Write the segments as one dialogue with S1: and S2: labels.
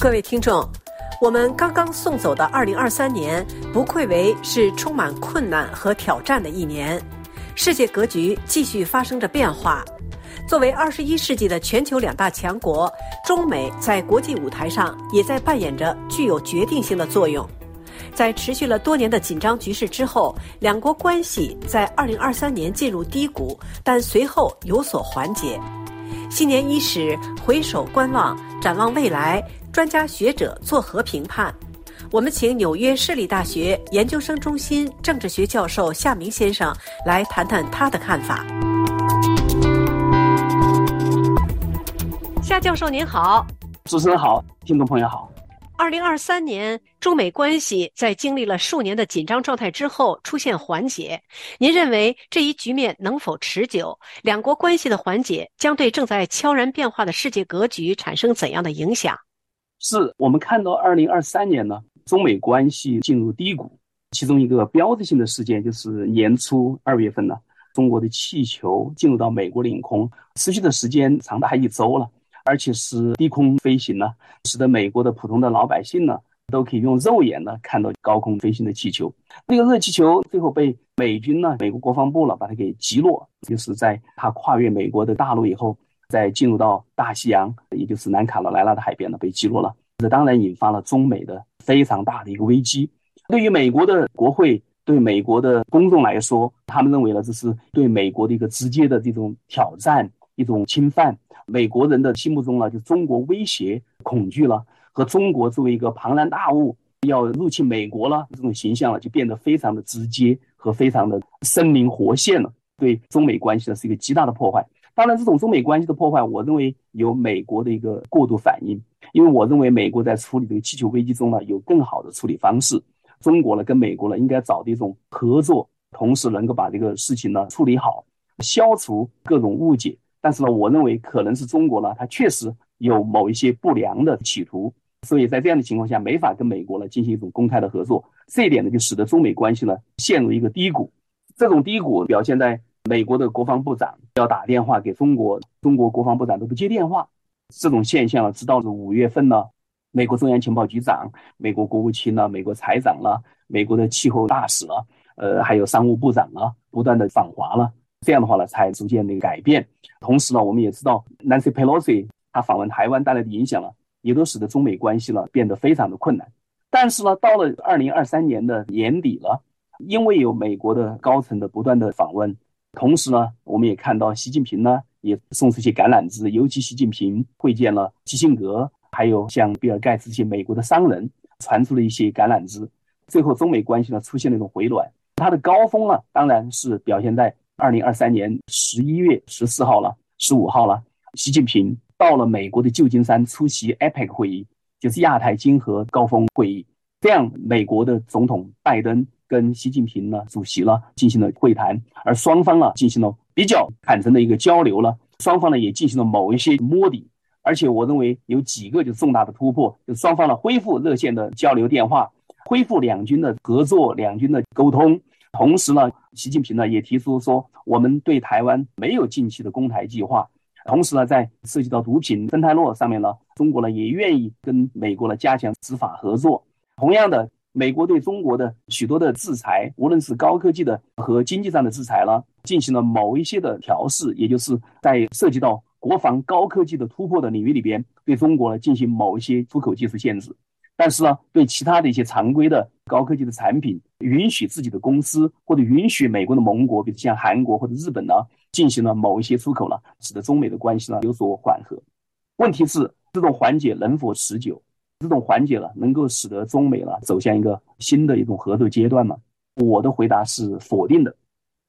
S1: 各位听众，我们刚刚送走的二零二三年，不愧为是充满困难和挑战的一年。世界格局继续发生着变化。作为二十一世纪的全球两大强国，中美在国际舞台上也在扮演着具有决定性的作用。在持续了多年的紧张局势之后，两国关系在二零二三年进入低谷，但随后有所缓解。新年伊始，回首观望，展望未来。专家学者作何评判？我们请纽约市立大学研究生中心政治学教授夏明先生来谈谈他的看法。夏教授您好，
S2: 主持人好，听众朋友好。
S1: 二零二三年中美关系在经历了数年的紧张状态之后出现缓解，您认为这一局面能否持久？两国关系的缓解将对正在悄然变化的世界格局产生怎样的影响？
S2: 是我们看到二零二三年呢，中美关系进入低谷，其中一个标志性的事件就是年初二月份呢，中国的气球进入到美国领空，持续的时间长达一周了，而且是低空飞行呢，使得美国的普通的老百姓呢，都可以用肉眼呢看到高空飞行的气球。那个热气球最后被美军呢，美国国防部了把它给击落，就是在它跨越美国的大陆以后。在进入到大西洋，也就是南卡罗来纳的海边呢，被击落了。这当然引发了中美的非常大的一个危机。对于美国的国会，对美国的公众来说，他们认为呢，这是对美国的一个直接的这种挑战、一种侵犯。美国人的心目中呢，就中国威胁、恐惧了，和中国作为一个庞然大物要入侵美国了，这种形象呢，就变得非常的直接和非常的生灵活现了。对中美关系呢，是一个极大的破坏。当然，这种中美关系的破坏，我认为有美国的一个过度反应，因为我认为美国在处理这个气球危机中呢，有更好的处理方式。中国呢，跟美国呢，应该找的一种合作，同时能够把这个事情呢处理好，消除各种误解。但是呢，我认为可能是中国呢，它确实有某一些不良的企图，所以在这样的情况下，没法跟美国呢进行一种公开的合作。这一点呢，就使得中美关系呢陷入一个低谷。这种低谷表现在。美国的国防部长要打电话给中国，中国国防部长都不接电话，这种现象啊，直到了五月份呢，美国中央情报局长、美国国务卿呢、美国财长了、美国的气候大使了，呃，还有商务部长啊，不断的访华了，这样的话呢，才逐渐的改变。同时呢，我们也知道 Nancy Pelosi 他访问台湾带来的影响了，也都使得中美关系呢变得非常的困难。但是呢，到了二零二三年的年底了，因为有美国的高层的不断的访问。同时呢，我们也看到习近平呢也送出一些橄榄枝，尤其习近平会见了基辛格，还有像比尔盖茨这些美国的商人，传出了一些橄榄枝。最后，中美关系呢出现了一种回暖。它的高峰呢，当然是表现在二零二三年十一月十四号了、十五号了，习近平到了美国的旧金山出席 APEC 会议，就是亚太经合高峰会议。这样，美国的总统拜登。跟习近平呢主席呢进行了会谈，而双方呢进行了比较坦诚的一个交流了，双方呢也进行了某一些摸底，而且我认为有几个就重大的突破，就双方呢恢复热线的交流电话，恢复两军的合作，两军的沟通，同时呢，习近平呢也提出说，我们对台湾没有近期的攻台计划，同时呢，在涉及到毒品、芬太洛上面呢，中国呢也愿意跟美国呢加强执法合作，同样的。美国对中国的许多的制裁，无论是高科技的和经济上的制裁了，进行了某一些的调试，也就是在涉及到国防高科技的突破的领域里边，对中国呢进行某一些出口技术限制。但是呢，对其他的一些常规的高科技的产品，允许自己的公司或者允许美国的盟国，比如像韩国或者日本呢，进行了某一些出口了，使得中美的关系呢有所缓和。问题是这种缓解能否持久？这种缓解了，能够使得中美了走向一个新的一种合作阶段吗？我的回答是否定的。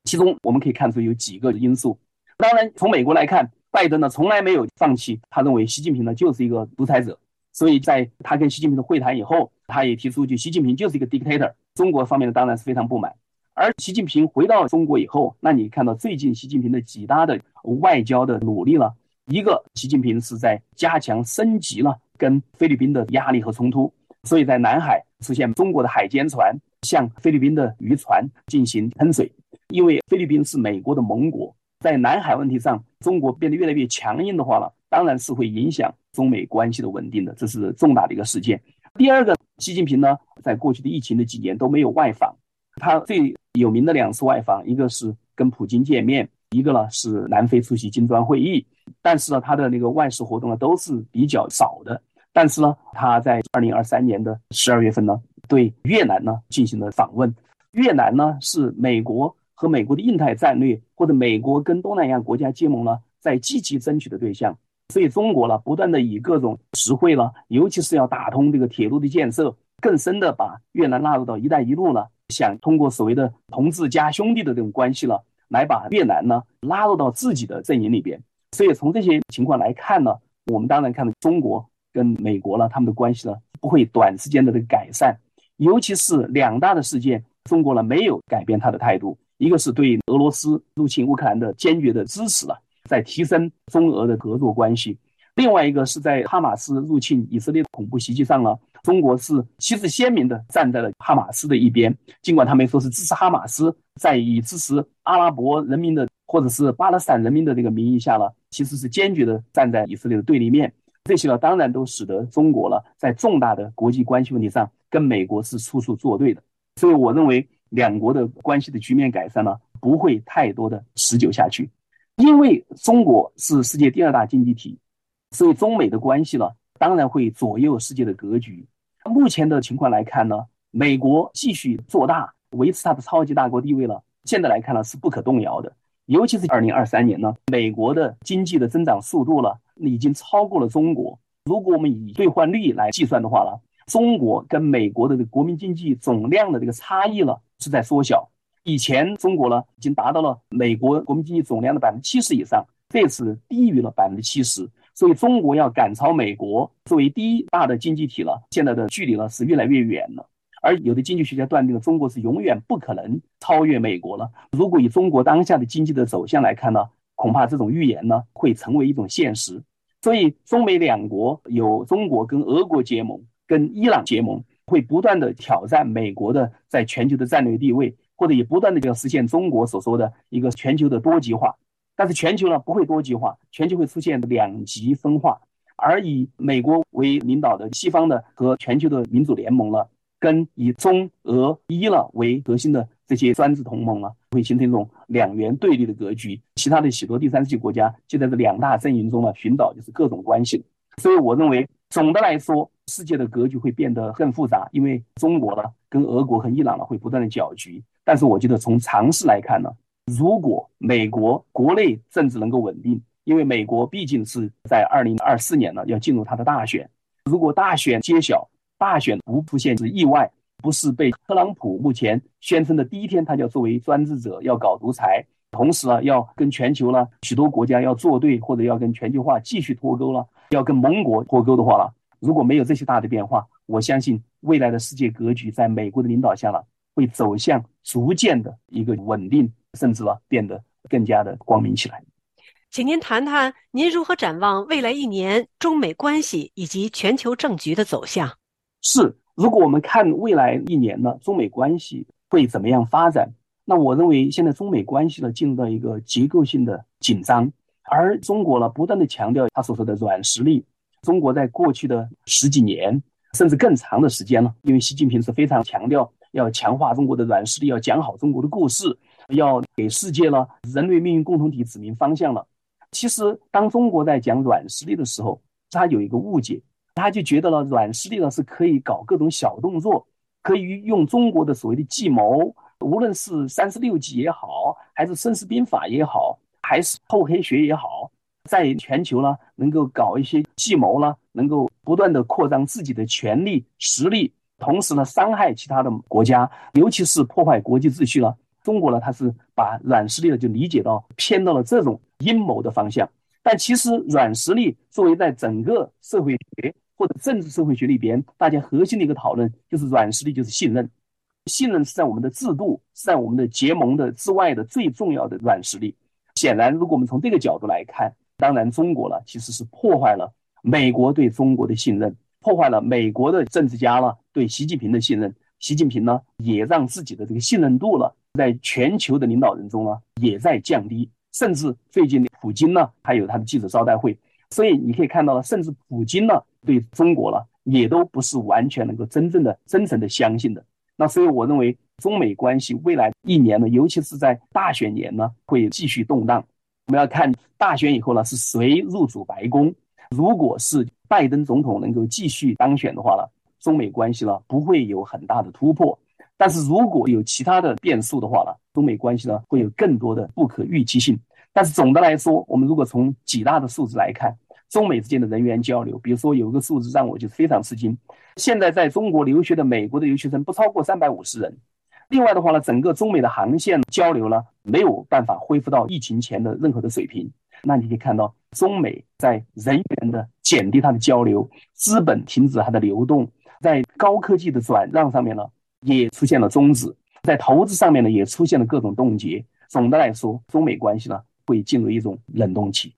S2: 其中我们可以看出有几个因素。当然，从美国来看，拜登呢从来没有放弃，他认为习近平呢就是一个独裁者，所以在他跟习近平的会谈以后，他也提出就习近平就是一个 dictator。中国方面呢当然是非常不满。而习近平回到中国以后，那你看到最近习近平的几大的外交的努力了，一个习近平是在加强升级了。跟菲律宾的压力和冲突，所以在南海出现中国的海监船向菲律宾的渔船进行喷水，因为菲律宾是美国的盟国，在南海问题上，中国变得越来越强硬的话了，当然是会影响中美关系的稳定的，这是重大的一个事件。第二个，习近平呢，在过去的疫情的几年都没有外访，他最有名的两次外访，一个是跟普京见面，一个呢是南非出席金砖会议。但是呢，他的那个外事活动呢都是比较少的。但是呢，他在二零二三年的十二月份呢，对越南呢进行了访问。越南呢是美国和美国的印太战略，或者美国跟东南亚国家结盟呢，在积极争取的对象。所以中国呢，不断的以各种实惠了，尤其是要打通这个铁路的建设，更深的把越南纳入到“一带一路”呢，想通过所谓的同志加兄弟的这种关系了，来把越南呢拉入到自己的阵营里边。所以从这些情况来看呢，我们当然看到中国跟美国呢，他们的关系呢不会短时间的这个改善，尤其是两大的事件，中国呢没有改变他的态度，一个是对俄罗斯入侵乌克兰的坚决的支持了。在提升中俄的合作关系，另外一个是在哈马斯入侵以色列恐怖袭击上呢，中国是旗帜鲜明的站在了哈马斯的一边，尽管他们说是支持哈马斯，在以支持阿拉伯人民的或者是巴勒斯坦人民的这个名义下呢，其实是坚决的站在以色列的对立面。这些呢，当然都使得中国了在重大的国际关系问题上跟美国是处处作对的。所以我认为两国的关系的局面改善呢，不会太多的持久下去。因为中国是世界第二大经济体，所以中美的关系呢，当然会左右世界的格局。目前的情况来看呢，美国继续做大，维持它的超级大国地位了。现在来看呢，是不可动摇的。尤其是二零二三年呢，美国的经济的增长速度了，已经超过了中国。如果我们以兑换率来计算的话呢，中国跟美国的这个国民经济总量的这个差异了，是在缩小。以前中国呢已经达到了美国国民经济总量的百分之七十以上，这次低于了百分之七十，所以中国要赶超美国作为第一大的经济体了，现在的距离呢是越来越远了。而有的经济学家断定了中国是永远不可能超越美国了。如果以中国当下的经济的走向来看呢，恐怕这种预言呢会成为一种现实。所以中美两国有中国跟俄国结盟，跟伊朗结盟，会不断的挑战美国的在全球的战略地位。或者也不断的要实现中国所说的一个全球的多极化，但是全球呢不会多极化，全球会出现两极分化，而以美国为领导的西方的和全球的民主联盟呢，跟以中俄伊了为核心的这些专制同盟呢，会形成一种两元对立的格局。其他的许多第三世界国家就在这两大阵营中呢寻找就是各种关系。所以我认为总的来说，世界的格局会变得更复杂，因为中国呢跟俄国和伊朗呢会不断的搅局。但是我觉得从常识来看呢，如果美国国内政治能够稳定，因为美国毕竟是在二零二四年呢要进入它的大选，如果大选揭晓，大选不出现是意外，不是被特朗普目前宣称的第一天他就要作为专制者要搞独裁，同时呢要跟全球呢许多国家要作对，或者要跟全球化继续脱钩了，要跟盟国脱钩的话了，如果没有这些大的变化，我相信未来的世界格局在美国的领导下了。会走向逐渐的一个稳定，甚至呢变得更加的光明起来。
S1: 请您谈谈您如何展望未来一年中美关系以及全球政局的走向？
S2: 是，如果我们看未来一年呢，中美关系会怎么样发展？那我认为现在中美关系呢进入到一个结构性的紧张，而中国呢不断的强调他所说的软实力。中国在过去的十几年甚至更长的时间呢，因为习近平是非常强调。要强化中国的软实力，要讲好中国的故事，要给世界了人类命运共同体指明方向了。其实，当中国在讲软实力的时候，他有一个误解，他就觉得了软实力呢是可以搞各种小动作，可以用中国的所谓的计谋，无论是三十六计也好，还是孙子兵法也好，还是厚黑学也好，在全球呢能够搞一些计谋呢，能够不断的扩张自己的权力实力。同时呢，伤害其他的国家，尤其是破坏国际秩序了。中国呢，它是把软实力呢就理解到偏到了这种阴谋的方向。但其实软实力作为在整个社会学或者政治社会学里边，大家核心的一个讨论就是软实力就是信任。信任是在我们的制度，在我们的结盟的之外的最重要的软实力。显然，如果我们从这个角度来看，当然中国呢其实是破坏了美国对中国的信任。破坏了美国的政治家呢对习近平的信任，习近平呢也让自己的这个信任度呢在全球的领导人中呢也在降低，甚至最近的普京呢还有他的记者招待会，所以你可以看到了，甚至普京呢对中国了也都不是完全能够真正的、真诚的相信的。那所以我认为中美关系未来一年呢，尤其是在大选年呢，会继续动荡。我们要看大选以后呢，是谁入主白宫？如果是拜登总统能够继续当选的话呢，中美关系呢不会有很大的突破。但是如果有其他的变数的话呢，中美关系呢会有更多的不可预期性。但是总的来说，我们如果从几大的数字来看，中美之间的人员交流，比如说有一个数字让我就非常吃惊，现在在中国留学的美国的留学生不超过三百五十人。另外的话呢，整个中美的航线交流呢没有办法恢复到疫情前的任何的水平。那你可以看到，中美在人员的减低它的交流，资本停止它的流动，在高科技的转让上面呢也出现了终止，在投资上面呢也出现了各种冻结。总的来说，中美关系呢。会进入一种冷冻期，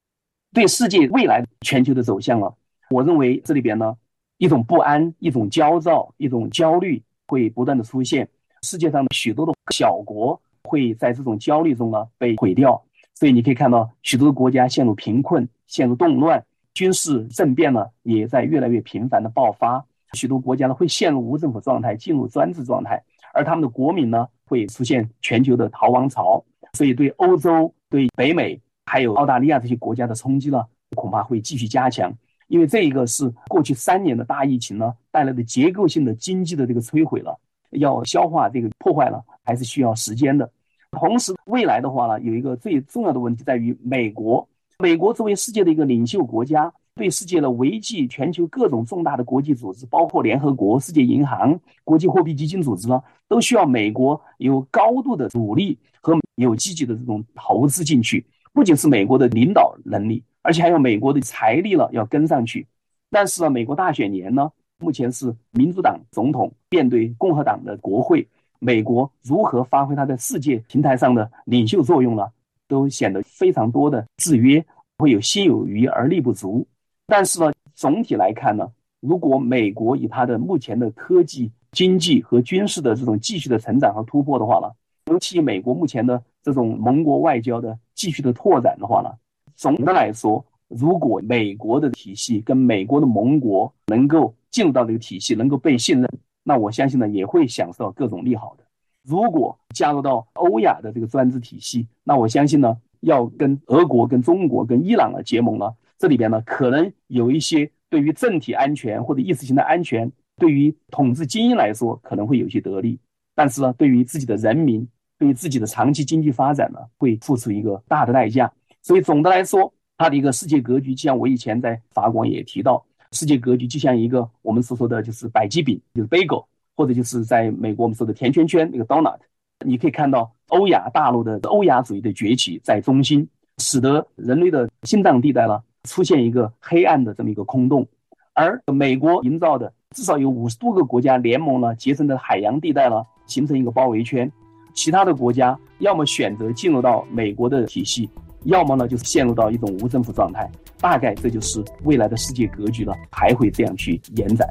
S2: 对世界未来全球的走向了。我认为这里边呢，一种不安、一种焦躁、一种焦虑会不断的出现。世界上的许多的小国会在这种焦虑中呢被毁掉，所以你可以看到许多的国家陷入贫困、陷入动乱，军事政变呢也在越来越频繁的爆发。许多国家呢会陷入无政府状态，进入专制状态，而他们的国民呢会出现全球的逃亡潮。所以对欧洲。对北美还有澳大利亚这些国家的冲击呢，恐怕会继续加强，因为这一个是过去三年的大疫情呢带来的结构性的经济的这个摧毁了，要消化这个破坏了，还是需要时间的。同时，未来的话呢，有一个最重要的问题在于美国，美国作为世界的一个领袖国家，对世界的维系全球各种重大的国际组织，包括联合国、世界银行、国际货币基金组织呢，都需要美国有高度的努力。和有积极的这种投资进去，不仅是美国的领导能力，而且还有美国的财力了要跟上去。但是呢，美国大选年呢，目前是民主党总统面对共和党的国会，美国如何发挥它在世界平台上的领袖作用呢？都显得非常多的制约，会有心有余而力不足。但是呢，总体来看呢，如果美国以它的目前的科技、经济和军事的这种继续的成长和突破的话呢？尤其美国目前的这种盟国外交的继续的拓展的话呢，总的来说，如果美国的体系跟美国的盟国能够进入到这个体系，能够被信任，那我相信呢也会享受到各种利好的。如果加入到欧亚的这个专制体系，那我相信呢要跟俄国、跟中国、跟伊朗的结盟呢，这里边呢可能有一些对于政体安全或者意识形态安全，对于统治精英来说可能会有些得利。但是呢，对于自己的人民，对于自己的长期经济发展呢，会付出一个大的代价。所以总的来说，它的一个世界格局，就像我以前在法广也提到，世界格局就像一个我们所说的就是百吉饼，就是 bagel，或者就是在美国我们说的甜圈圈那个 donut。你可以看到欧亚大陆的欧亚主义的崛起在中心，使得人类的心脏地带呢出现一个黑暗的这么一个空洞，而美国营造的至少有五十多个国家联盟呢结成的海洋地带呢。形成一个包围圈，其他的国家要么选择进入到美国的体系，要么呢就是陷入到一种无政府状态。大概这就是未来的世界格局了，还会这样去延展。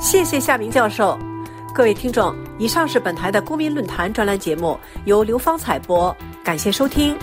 S1: 谢谢夏明教授，各位听众，以上是本台的公民论坛专栏节目，由刘芳采播，感谢收听。